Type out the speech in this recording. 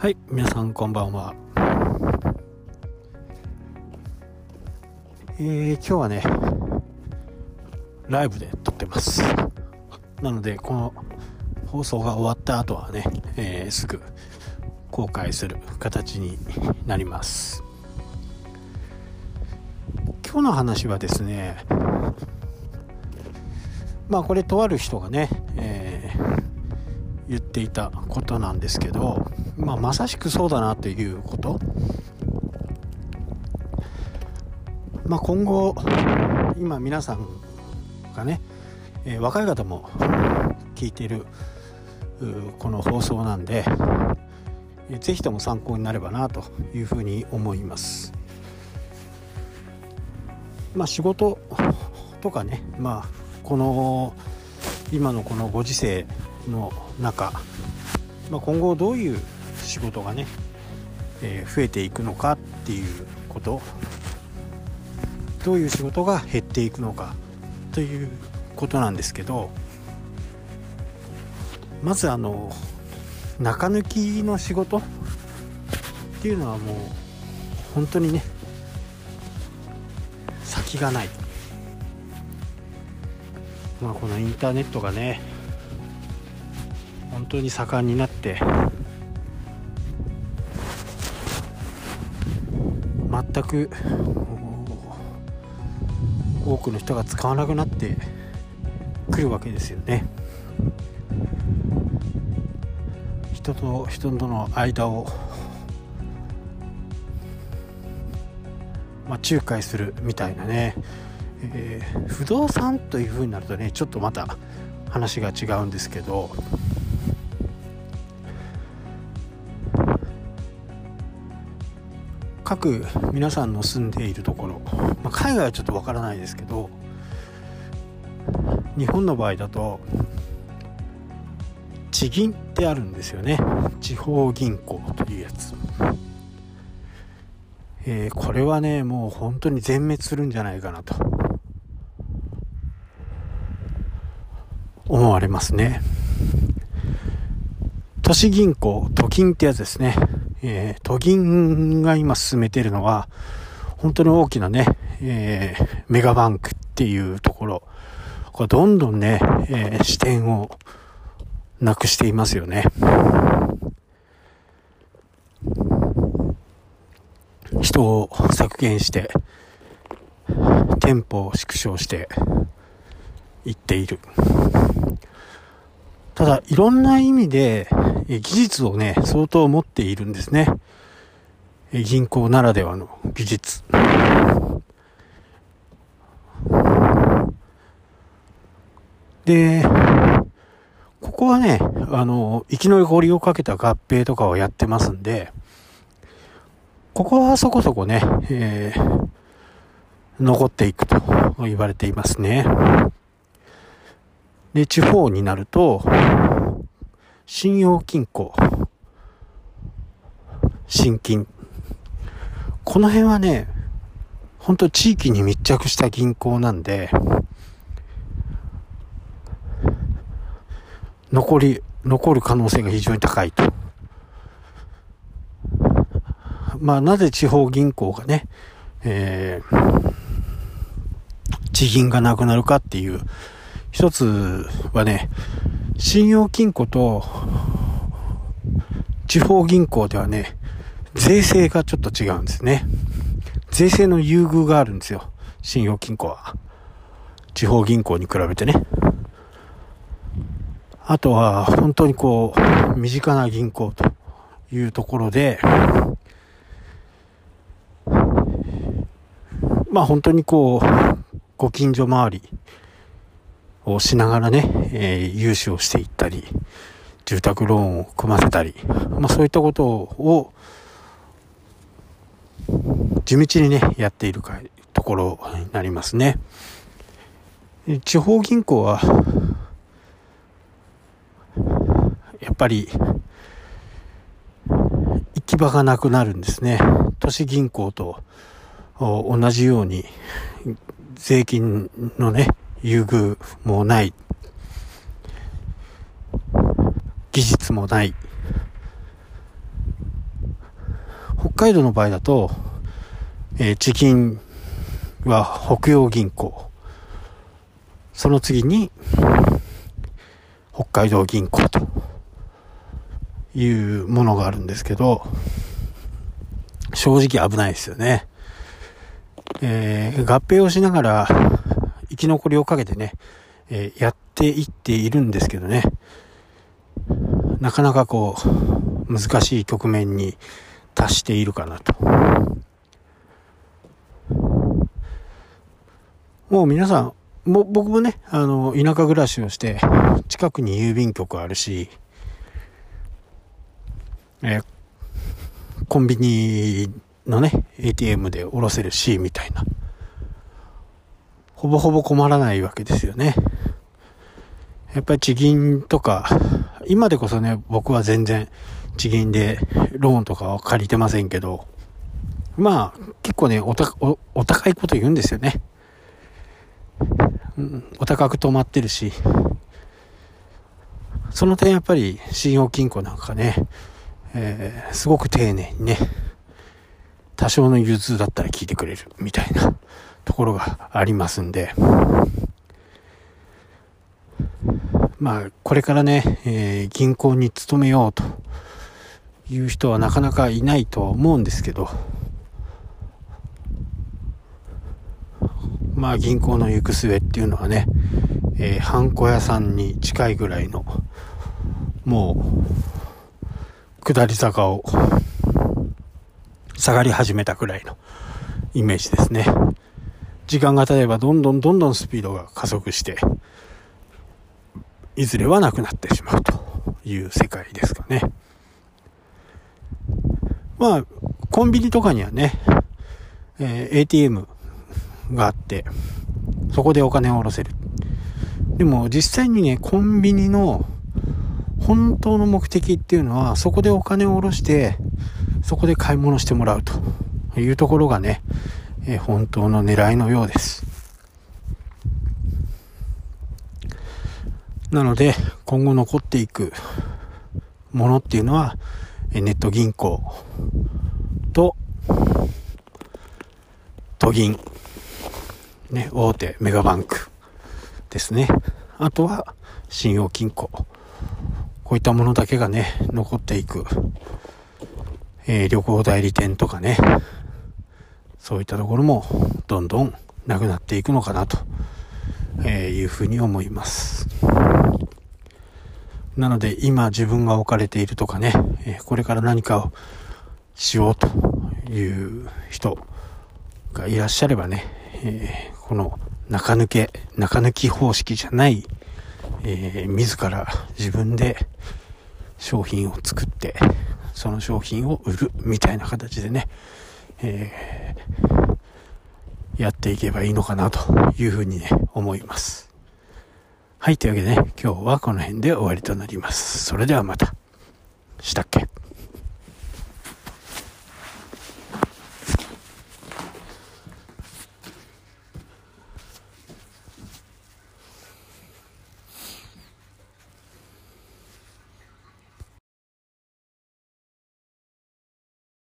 はい、皆さんこんばんは。えー、今日はね、ライブで撮ってます。なので、この放送が終わった後はね、えー、すぐ公開する形になります。今日の話はですね、まあこれとある人がね、えー、言っていたことなんですけど、まあ、まさしくそうだなということ、まあ、今後今皆さんがね、えー、若い方も聞いているこの放送なんで、えー、ぜひとも参考になればなというふうに思います。まあ、仕事とかね、まあ、この今のこのご時世の中、まあ、今後どういう仕事がね、えー、増えていくのかっていうこと。どういう仕事が減っていくのかということなんですけどまずあの中抜きの仕事っていうのはもう本当にね先がない。まあこのインターネットがね本当に盛んになって全く多くの人が使わなくなってくるわけですよね。人と人との間を、まあ、仲介するみたいなね、えー、不動産というふうになるとねちょっとまた話が違うんですけど。各皆さんの住んでいるところ、まあ、海外はちょっとわからないですけど日本の場合だと地銀ってあるんですよね。地方銀行というやつ、えー、これはねもう本当に全滅するんじゃないかなと。思われますね。都市銀行都金ってやつですね。えー、都銀が今進めているのは、本当に大きなね、えー、メガバンクっていうところ、これどんどんね、えー、視点をなくしていますよね。人を削減して、店舗を縮小していっている。ただ、いろんな意味で、技術をね、相当持っているんですね。銀行ならではの技術。で、ここはね、あの、生き残りをかけた合併とかをやってますんで、ここはそこそこね、えー、残っていくと言われていますね。で、地方になると、信用金庫、新金。この辺はね、ほんと地域に密着した銀行なんで、残り、残る可能性が非常に高いと。まあ、なぜ地方銀行がね、えー、地銀がなくなるかっていう一つはね、信用金庫と地方銀行ではね、税制がちょっと違うんですね。税制の優遇があるんですよ。信用金庫は。地方銀行に比べてね。あとは、本当にこう、身近な銀行というところで、まあ本当にこう、ご近所周りをしながらね、えー、融資をしていったり、住宅ローンを組ませたり、まあそういったことを、地道にね、やっているか、ところになりますね。地方銀行は、やっぱり、行き場がなくなるんですね。都市銀行と同じように、税金のね、優遇もない。技術もない。北海道の場合だと、えー、地銀は北洋銀行。その次に、北海道銀行というものがあるんですけど、正直危ないですよね。えー、合併をしながらき残りをかけてね、えー、やっていっているんですけどね、なかなかこう、難しい局面に達しているかなと。もう皆さん、も僕もね、あの、田舎暮らしをして、近くに郵便局あるし、えー、コンビニのね、ATM で下ろせるし、みたいな。ほぼほぼ困らないわけですよね。やっぱり地銀とか、今でこそね、僕は全然地銀でローンとかは借りてませんけど、まあ、結構ね、おたおお高いこと言うんですよね。うん、お高く止まってるし、その点やっぱり信用金庫なんかね、えー、すごく丁寧にね、多少の融通だったら聞いてくれるみたいなところがありますんで、まあ、これからね、えー、銀行に勤めようという人はなかなかいないとは思うんですけど、まあ銀行の行く末っていうのはね、えー、ハンコ屋さんに近いぐらいの、もう、下り坂を下がり始めたくらいのイメージですね。時間が経てばどんどんどんどんスピードが加速して、いずれはなくなってしまうという世界ですかね。まあ、コンビニとかにはね、えー、ATM があって、そこでお金を下ろせる。でも実際にね、コンビニの本当の目的っていうのは、そこでお金を下ろして、そこで買い物してもらうというところがね、え、本当の狙いのようです。なので、今後残っていくものっていうのは、ネット銀行と、都銀、ね、大手メガバンクですね。あとは、信用金庫。こういったものだけがね、残っていくえー、旅行代理店とかね、そういったところもどんどんなくなっていくのかなと、いうふうに思います。なので今自分が置かれているとかね、これから何かをしようという人がいらっしゃればね、え、この中抜け、中抜き方式じゃない、え、自ら自分で商品を作って、その商品を売るみたいな形でね、えー、やっていけばいいのかなというふうにね、思います。はい、というわけでね、今日はこの辺で終わりとなります。それではまた。したっけ